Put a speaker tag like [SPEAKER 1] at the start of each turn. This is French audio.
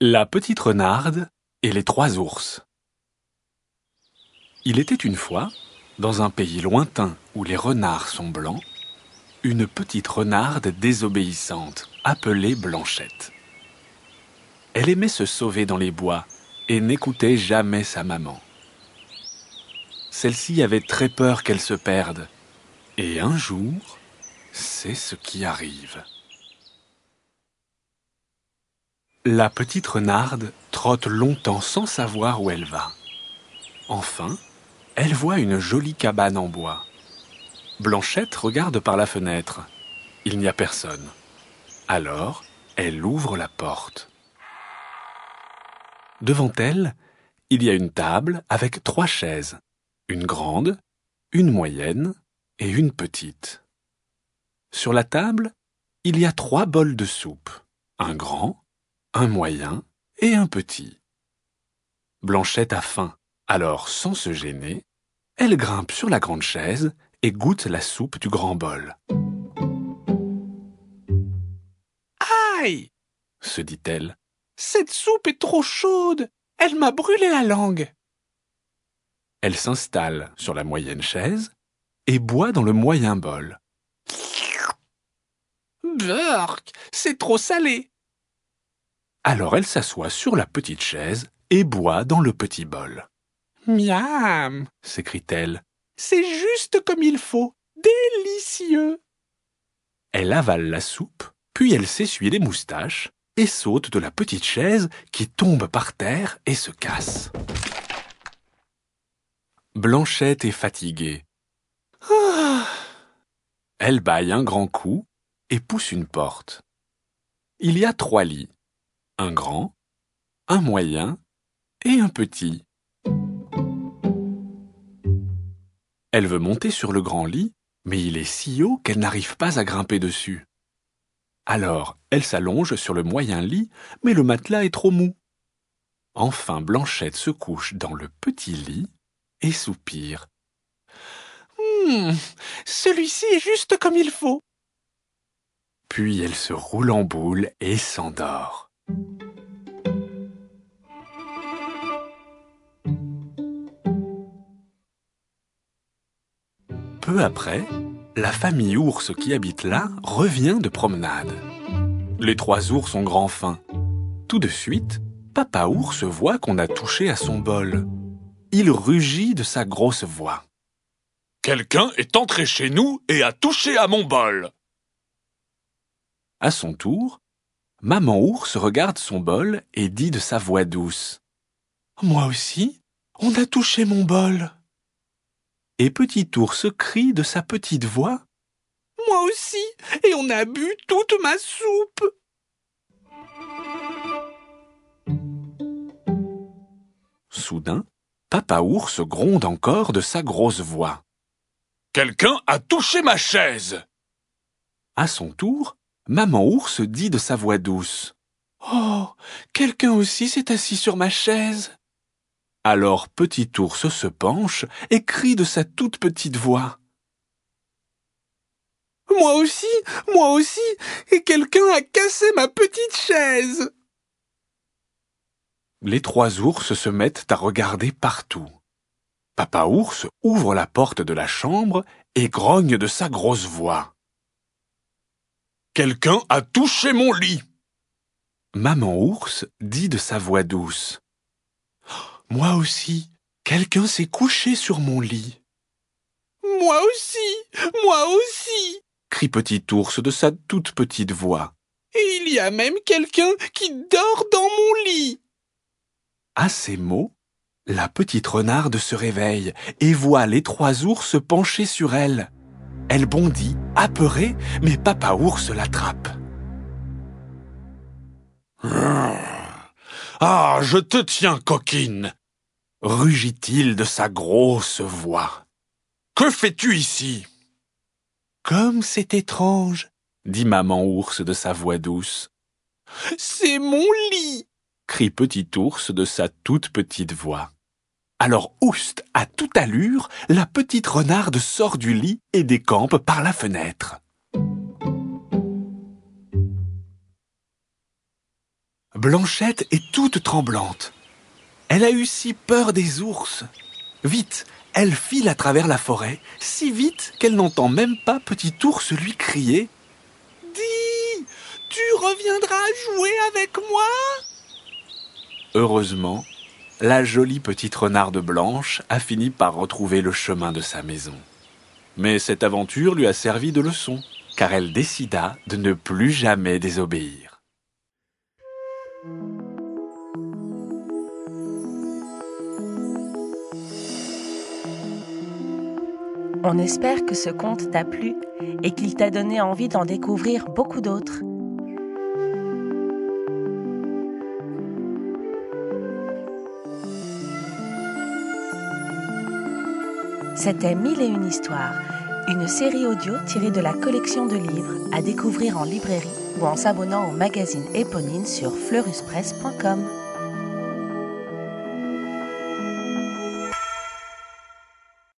[SPEAKER 1] La petite renarde et les trois ours. Il était une fois, dans un pays lointain où les renards sont blancs, une petite renarde désobéissante appelée Blanchette. Elle aimait se sauver dans les bois et n'écoutait jamais sa maman. Celle-ci avait très peur qu'elle se perde. Et un jour, c'est ce qui arrive. La petite renarde trotte longtemps sans savoir où elle va. Enfin, elle voit une jolie cabane en bois. Blanchette regarde par la fenêtre. Il n'y a personne. Alors, elle ouvre la porte. Devant elle, il y a une table avec trois chaises, une grande, une moyenne et une petite. Sur la table, il y a trois bols de soupe, un grand, un moyen et un petit. Blanchette a faim, alors sans se gêner, elle grimpe sur la grande chaise et goûte la soupe du grand bol.
[SPEAKER 2] Aïe se dit-elle. Cette soupe est trop chaude. Elle m'a brûlé la langue.
[SPEAKER 1] Elle s'installe sur la moyenne chaise et boit dans le moyen bol.
[SPEAKER 2] Burk, c'est trop salé.
[SPEAKER 1] Alors elle s'assoit sur la petite chaise et boit dans le petit bol.
[SPEAKER 2] Miam
[SPEAKER 1] s'écrie-t-elle.
[SPEAKER 2] C'est juste comme il faut. Délicieux.
[SPEAKER 1] Elle avale la soupe, puis elle s'essuie les moustaches et saute de la petite chaise qui tombe par terre et se casse. Blanchette est fatiguée.
[SPEAKER 2] Ah.
[SPEAKER 1] Elle baille un grand coup et pousse une porte. Il y a trois lits un grand, un moyen et un petit. Elle veut monter sur le grand lit, mais il est si haut qu'elle n'arrive pas à grimper dessus. Alors, elle s'allonge sur le moyen lit, mais le matelas est trop mou. Enfin, Blanchette se couche dans le petit lit et soupire.
[SPEAKER 2] Hum, celui-ci est juste comme il faut.
[SPEAKER 1] Puis elle se roule en boule et s'endort. Peu après, la famille ours qui habite là revient de promenade. Les trois ours ont grand faim. Tout de suite, papa ours voit qu'on a touché à son bol. Il rugit de sa grosse voix.
[SPEAKER 3] Quelqu'un est entré chez nous et a touché à mon bol.
[SPEAKER 1] À son tour, Maman ours regarde son bol et dit de sa voix douce.
[SPEAKER 2] Moi aussi, on a touché mon bol.
[SPEAKER 1] Et Petit ours crie de sa petite voix.
[SPEAKER 2] Moi aussi, et on a bu toute ma soupe.
[SPEAKER 1] Soudain, Papa ours gronde encore de sa grosse voix.
[SPEAKER 3] Quelqu'un a touché ma chaise.
[SPEAKER 1] À son tour, Maman ours dit de sa voix douce.
[SPEAKER 2] Oh, quelqu'un aussi s'est assis sur ma chaise.
[SPEAKER 1] Alors Petit ours se penche et crie de sa toute petite voix.
[SPEAKER 2] Moi aussi, moi aussi, et quelqu'un a cassé ma petite chaise.
[SPEAKER 1] Les trois ours se mettent à regarder partout. Papa ours ouvre la porte de la chambre et grogne de sa grosse voix.
[SPEAKER 3] Quelqu'un a touché mon lit.
[SPEAKER 1] Maman ours dit de sa voix douce.
[SPEAKER 2] Moi aussi, quelqu'un s'est couché sur mon lit. Moi aussi, moi aussi,
[SPEAKER 1] crie Petit ours de sa toute petite voix.
[SPEAKER 2] Et il y a même quelqu'un qui dort dans mon lit.
[SPEAKER 1] À ces mots, la petite renarde se réveille et voit les trois ours penchés sur elle. Elle bondit, apeurée, mais Papa Ours l'attrape.
[SPEAKER 3] Ah, je te tiens, coquine
[SPEAKER 1] rugit-il de sa grosse voix.
[SPEAKER 3] Que fais-tu ici?
[SPEAKER 1] Comme c'est étrange, dit maman ours de sa voix douce.
[SPEAKER 2] C'est mon lit
[SPEAKER 1] crie petit ours de sa toute petite voix. Alors oust, à toute allure, la petite renarde sort du lit et décampe par la fenêtre. Blanchette est toute tremblante. Elle a eu si peur des ours. Vite, elle file à travers la forêt, si vite qu'elle n'entend même pas Petit ours lui crier
[SPEAKER 2] Dis, tu reviendras jouer avec moi
[SPEAKER 1] Heureusement, la jolie petite renarde blanche a fini par retrouver le chemin de sa maison. Mais cette aventure lui a servi de leçon, car elle décida de ne plus jamais désobéir.
[SPEAKER 4] On espère que ce conte t'a plu et qu'il t'a donné envie d'en découvrir beaucoup d'autres. C'était Mille et une histoires, une série audio tirée de la collection de livres à découvrir en librairie ou en s'abonnant au magazine Éponine sur fleuruspresse.com.